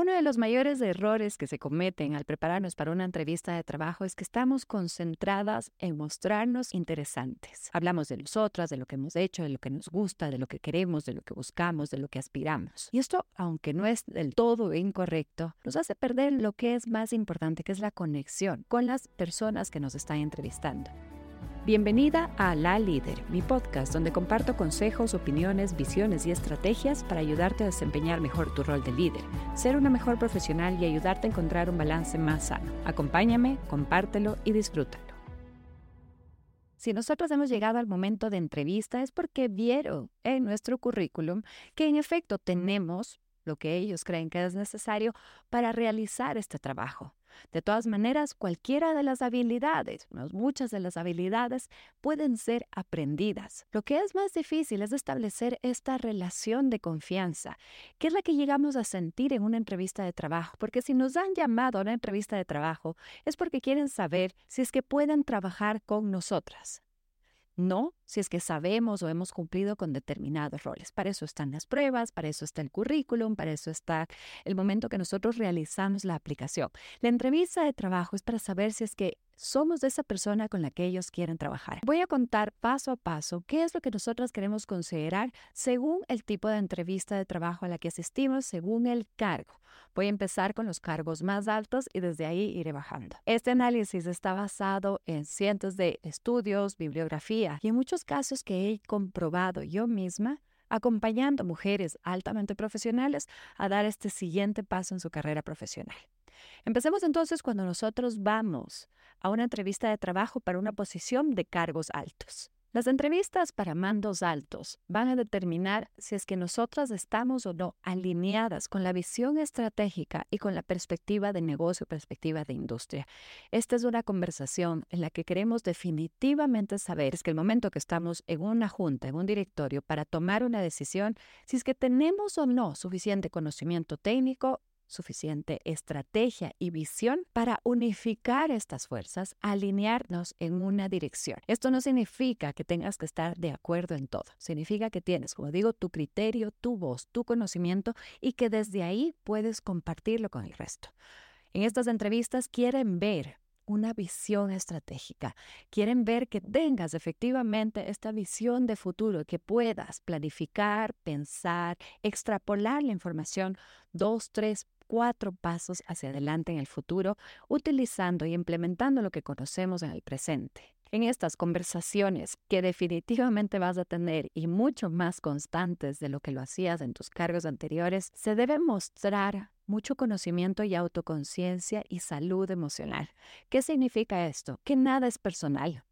Uno de los mayores errores que se cometen al prepararnos para una entrevista de trabajo es que estamos concentradas en mostrarnos interesantes. Hablamos de nosotras, de lo que hemos hecho, de lo que nos gusta, de lo que queremos, de lo que buscamos, de lo que aspiramos. Y esto, aunque no es del todo incorrecto, nos hace perder lo que es más importante, que es la conexión con las personas que nos están entrevistando. Bienvenida a La Líder, mi podcast donde comparto consejos, opiniones, visiones y estrategias para ayudarte a desempeñar mejor tu rol de líder, ser una mejor profesional y ayudarte a encontrar un balance más sano. Acompáñame, compártelo y disfrútalo. Si nosotros hemos llegado al momento de entrevista es porque vieron en nuestro currículum que en efecto tenemos lo que ellos creen que es necesario para realizar este trabajo. De todas maneras, cualquiera de las habilidades, muchas de las habilidades, pueden ser aprendidas. Lo que es más difícil es establecer esta relación de confianza, que es la que llegamos a sentir en una entrevista de trabajo, porque si nos han llamado a una entrevista de trabajo es porque quieren saber si es que pueden trabajar con nosotras. No si es que sabemos o hemos cumplido con determinados roles. Para eso están las pruebas, para eso está el currículum, para eso está el momento que nosotros realizamos la aplicación. La entrevista de trabajo es para saber si es que somos de esa persona con la que ellos quieren trabajar. Voy a contar paso a paso qué es lo que nosotros queremos considerar según el tipo de entrevista de trabajo a la que asistimos, según el cargo. Voy a empezar con los cargos más altos y desde ahí iré bajando. Este análisis está basado en cientos de estudios, bibliografía y en muchos casos que he comprobado yo misma acompañando mujeres altamente profesionales a dar este siguiente paso en su carrera profesional. Empecemos entonces cuando nosotros vamos a una entrevista de trabajo para una posición de cargos altos. Las entrevistas para mandos altos van a determinar si es que nosotras estamos o no alineadas con la visión estratégica y con la perspectiva de negocio, perspectiva de industria. Esta es una conversación en la que queremos definitivamente saber es que el momento que estamos en una junta, en un directorio, para tomar una decisión, si es que tenemos o no suficiente conocimiento técnico suficiente estrategia y visión para unificar estas fuerzas, alinearnos en una dirección. Esto no significa que tengas que estar de acuerdo en todo, significa que tienes, como digo, tu criterio, tu voz, tu conocimiento y que desde ahí puedes compartirlo con el resto. En estas entrevistas quieren ver una visión estratégica. Quieren ver que tengas efectivamente esta visión de futuro, que puedas planificar, pensar, extrapolar la información dos, tres, cuatro pasos hacia adelante en el futuro, utilizando y implementando lo que conocemos en el presente. En estas conversaciones que definitivamente vas a tener y mucho más constantes de lo que lo hacías en tus cargos anteriores, se debe mostrar mucho conocimiento y autoconciencia y salud emocional. ¿Qué significa esto? Que nada es personal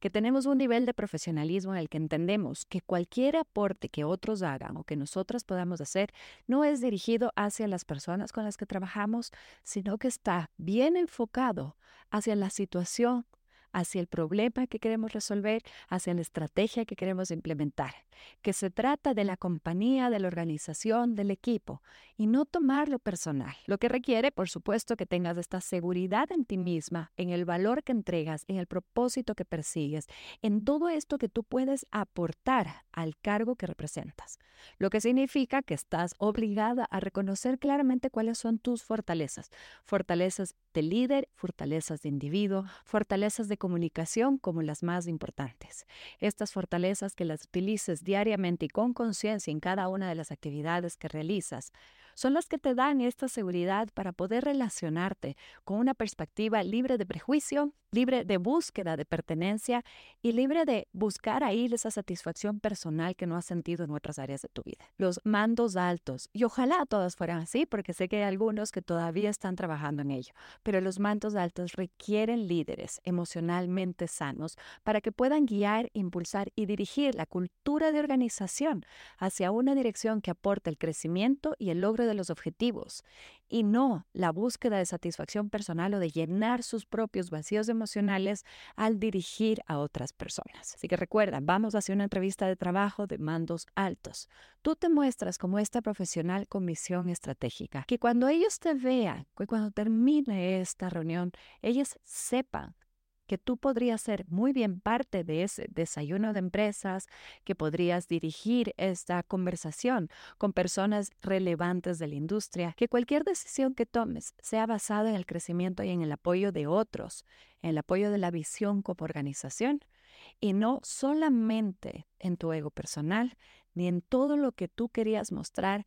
que tenemos un nivel de profesionalismo en el que entendemos que cualquier aporte que otros hagan o que nosotras podamos hacer no es dirigido hacia las personas con las que trabajamos, sino que está bien enfocado hacia la situación hacia el problema que queremos resolver, hacia la estrategia que queremos implementar, que se trata de la compañía, de la organización, del equipo, y no tomarlo personal, lo que requiere, por supuesto, que tengas esta seguridad en ti misma, en el valor que entregas, en el propósito que persigues, en todo esto que tú puedes aportar al cargo que representas, lo que significa que estás obligada a reconocer claramente cuáles son tus fortalezas, fortalezas de líder, fortalezas de individuo, fortalezas de comunicación como las más importantes. Estas fortalezas que las utilices diariamente y con conciencia en cada una de las actividades que realizas son las que te dan esta seguridad para poder relacionarte con una perspectiva libre de prejuicio, libre de búsqueda de pertenencia y libre de buscar ahí esa satisfacción personal que no has sentido en otras áreas de tu vida. Los mandos altos, y ojalá todas fueran así, porque sé que hay algunos que todavía están trabajando en ello, pero los mandos altos requieren líderes emocionalmente sanos para que puedan guiar, impulsar y dirigir la cultura de organización hacia una dirección que aporte el crecimiento y el logro de los objetivos y no la búsqueda de satisfacción personal o de llenar sus propios vacíos emocionales al dirigir a otras personas. Así que recuerda, vamos hacia una entrevista de trabajo de mandos altos. Tú te muestras como esta profesional con misión estratégica, que cuando ellos te vean, que cuando termine esta reunión, ellos sepan que tú podrías ser muy bien parte de ese desayuno de empresas, que podrías dirigir esta conversación con personas relevantes de la industria, que cualquier decisión que tomes sea basada en el crecimiento y en el apoyo de otros, en el apoyo de la visión como organización y no solamente en tu ego personal, ni en todo lo que tú querías mostrar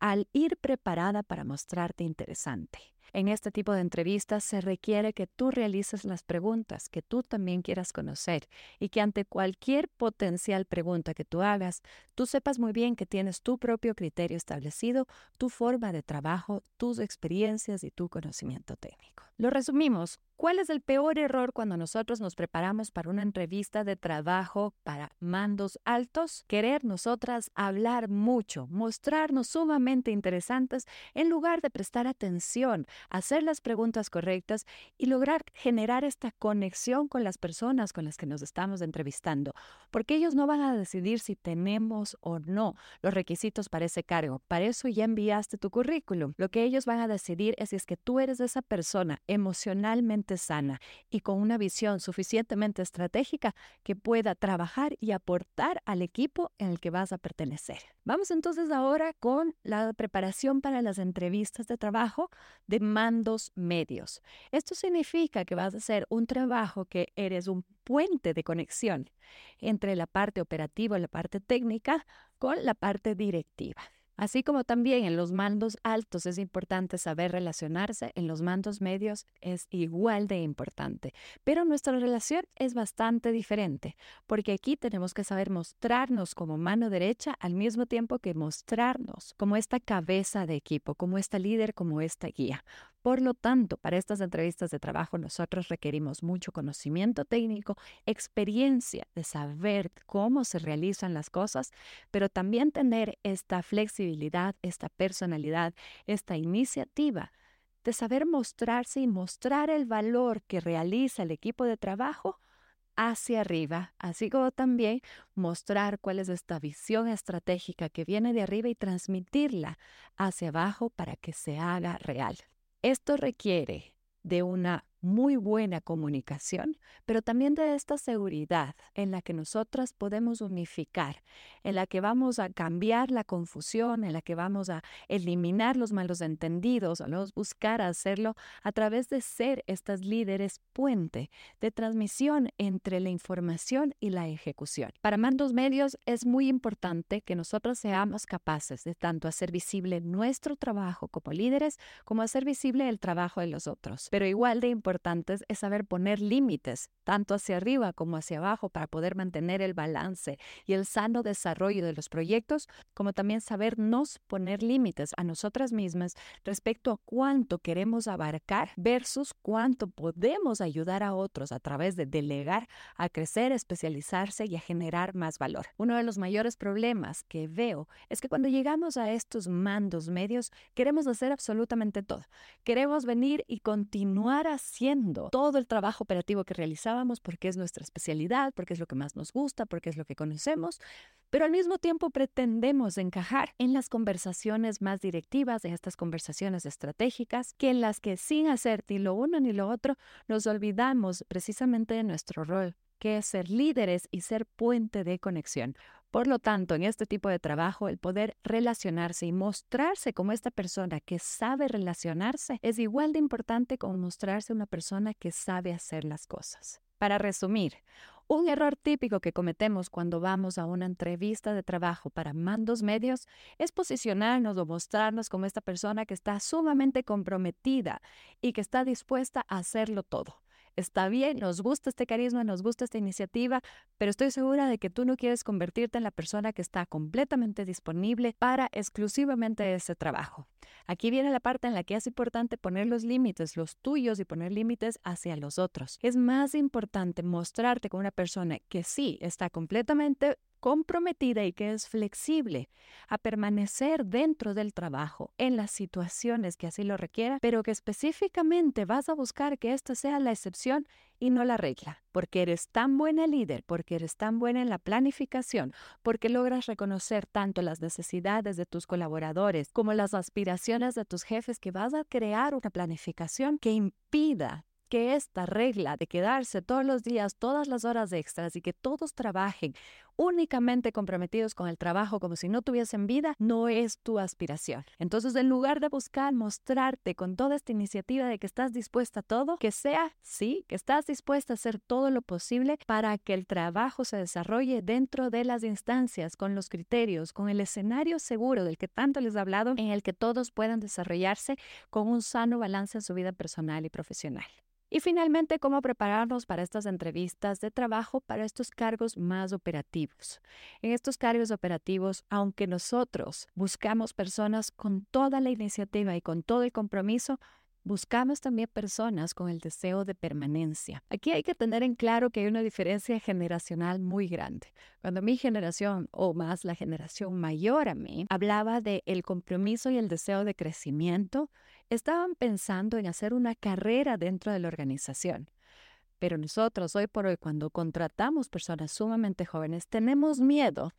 al ir preparada para mostrarte interesante. En este tipo de entrevistas se requiere que tú realices las preguntas que tú también quieras conocer y que ante cualquier potencial pregunta que tú hagas, tú sepas muy bien que tienes tu propio criterio establecido, tu forma de trabajo, tus experiencias y tu conocimiento técnico. Lo resumimos. ¿Cuál es el peor error cuando nosotros nos preparamos para una entrevista de trabajo para mandos altos? Querer nosotras hablar mucho, mostrarnos sumamente interesantes en lugar de prestar atención, hacer las preguntas correctas y lograr generar esta conexión con las personas con las que nos estamos entrevistando. Porque ellos no van a decidir si tenemos o no los requisitos para ese cargo. Para eso ya enviaste tu currículum. Lo que ellos van a decidir es si es que tú eres esa persona emocionalmente sana y con una visión suficientemente estratégica que pueda trabajar y aportar al equipo en el que vas a pertenecer. Vamos entonces ahora con la preparación para las entrevistas de trabajo de mandos medios. Esto significa que vas a hacer un trabajo que eres un puente de conexión entre la parte operativa y la parte técnica con la parte directiva. Así como también en los mandos altos es importante saber relacionarse, en los mandos medios es igual de importante. Pero nuestra relación es bastante diferente, porque aquí tenemos que saber mostrarnos como mano derecha al mismo tiempo que mostrarnos como esta cabeza de equipo, como esta líder, como esta guía. Por lo tanto, para estas entrevistas de trabajo nosotros requerimos mucho conocimiento técnico, experiencia de saber cómo se realizan las cosas, pero también tener esta flexibilidad, esta personalidad, esta iniciativa de saber mostrarse y mostrar el valor que realiza el equipo de trabajo hacia arriba, así como también mostrar cuál es esta visión estratégica que viene de arriba y transmitirla hacia abajo para que se haga real. Esto requiere de una muy buena comunicación, pero también de esta seguridad en la que nosotras podemos unificar, en la que vamos a cambiar la confusión, en la que vamos a eliminar los malos entendidos, vamos a buscar hacerlo a través de ser estas líderes puente de transmisión entre la información y la ejecución. Para mandos medios es muy importante que nosotros seamos capaces de tanto hacer visible nuestro trabajo como líderes como hacer visible el trabajo de los otros, pero igual de importante es saber poner límites, tanto hacia arriba como hacia abajo, para poder mantener el balance y el sano desarrollo de los proyectos, como también sabernos poner límites a nosotras mismas respecto a cuánto queremos abarcar versus cuánto podemos ayudar a otros a través de delegar a crecer, especializarse y a generar más valor. Uno de los mayores problemas que veo es que cuando llegamos a estos mandos medios, queremos hacer absolutamente todo. Queremos venir y continuar haciendo todo el trabajo operativo que realizábamos porque es nuestra especialidad, porque es lo que más nos gusta, porque es lo que conocemos, pero al mismo tiempo pretendemos encajar en las conversaciones más directivas, en estas conversaciones estratégicas, que en las que sin hacer ni lo uno ni lo otro nos olvidamos precisamente de nuestro rol que ser líderes y ser puente de conexión. Por lo tanto, en este tipo de trabajo, el poder relacionarse y mostrarse como esta persona que sabe relacionarse es igual de importante como mostrarse una persona que sabe hacer las cosas. Para resumir, un error típico que cometemos cuando vamos a una entrevista de trabajo para mandos medios es posicionarnos o mostrarnos como esta persona que está sumamente comprometida y que está dispuesta a hacerlo todo está bien, nos gusta este carisma, nos gusta esta iniciativa, pero estoy segura de que tú no quieres convertirte en la persona que está completamente disponible para exclusivamente ese trabajo. Aquí viene la parte en la que es importante poner los límites, los tuyos y poner límites hacia los otros. Es más importante mostrarte como una persona que sí está completamente comprometida y que es flexible a permanecer dentro del trabajo en las situaciones que así lo requiera, pero que específicamente vas a buscar que esta sea la excepción y no la regla, porque eres tan buena líder, porque eres tan buena en la planificación, porque logras reconocer tanto las necesidades de tus colaboradores como las aspiraciones de tus jefes que vas a crear una planificación que impida que esta regla de quedarse todos los días, todas las horas extras y que todos trabajen únicamente comprometidos con el trabajo como si no tuviesen vida, no es tu aspiración. Entonces, en lugar de buscar mostrarte con toda esta iniciativa de que estás dispuesta a todo, que sea, sí, que estás dispuesta a hacer todo lo posible para que el trabajo se desarrolle dentro de las instancias, con los criterios, con el escenario seguro del que tanto les he hablado, en el que todos puedan desarrollarse con un sano balance en su vida personal y profesional. Y finalmente, cómo prepararnos para estas entrevistas de trabajo para estos cargos más operativos. En estos cargos operativos, aunque nosotros buscamos personas con toda la iniciativa y con todo el compromiso, buscamos también personas con el deseo de permanencia. Aquí hay que tener en claro que hay una diferencia generacional muy grande. Cuando mi generación, o más la generación mayor a mí, hablaba de el compromiso y el deseo de crecimiento, estaban pensando en hacer una carrera dentro de la organización. Pero nosotros hoy por hoy, cuando contratamos personas sumamente jóvenes, tenemos miedo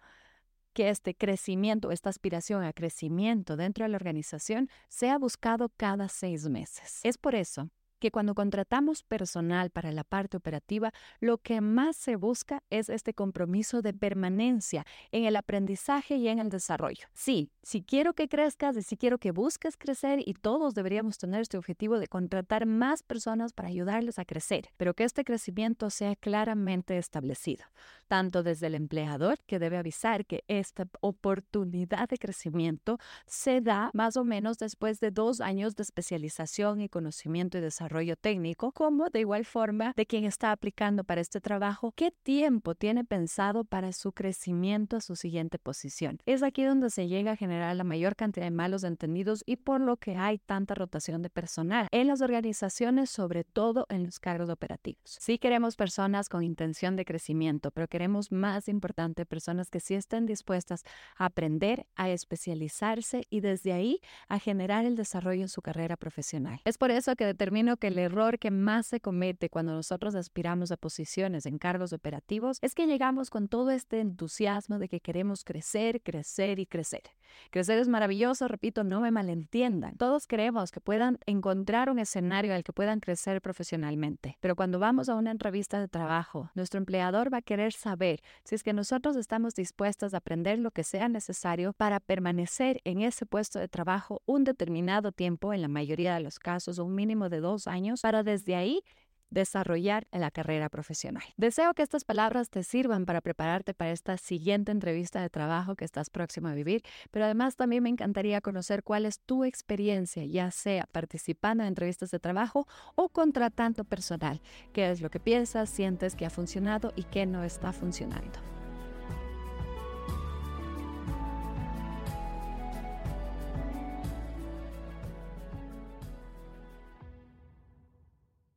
que este crecimiento, esta aspiración a crecimiento dentro de la organización sea buscado cada seis meses. Es por eso que cuando contratamos personal para la parte operativa, lo que más se busca es este compromiso de permanencia en el aprendizaje y en el desarrollo. Sí, si quiero que crezcas y si quiero que busques crecer y todos deberíamos tener este objetivo de contratar más personas para ayudarles a crecer, pero que este crecimiento sea claramente establecido, tanto desde el empleador que debe avisar que esta oportunidad de crecimiento se da más o menos después de dos años de especialización y conocimiento y desarrollo técnico, como de igual forma de quien está aplicando para este trabajo, qué tiempo tiene pensado para su crecimiento a su siguiente posición. Es aquí donde se llega a generar la mayor cantidad de malos entendidos y por lo que hay tanta rotación de personal en las organizaciones, sobre todo en los cargos operativos. Sí queremos personas con intención de crecimiento, pero queremos más importante personas que sí estén dispuestas a aprender, a especializarse y desde ahí a generar el desarrollo en su carrera profesional. Es por eso que determino que el error que más se comete cuando nosotros aspiramos a posiciones en cargos operativos es que llegamos con todo este entusiasmo de que queremos crecer, crecer y crecer. Crecer es maravilloso, repito, no me malentiendan. Todos queremos que puedan encontrar un escenario al que puedan crecer profesionalmente, pero cuando vamos a una entrevista de trabajo, nuestro empleador va a querer saber si es que nosotros estamos dispuestos a aprender lo que sea necesario para permanecer en ese puesto de trabajo un determinado tiempo, en la mayoría de los casos un mínimo de dos años para desde ahí desarrollar en la carrera profesional. Deseo que estas palabras te sirvan para prepararte para esta siguiente entrevista de trabajo que estás próximo a vivir, pero además también me encantaría conocer cuál es tu experiencia, ya sea participando en entrevistas de trabajo o contratando personal. ¿Qué es lo que piensas, sientes que ha funcionado y qué no está funcionando?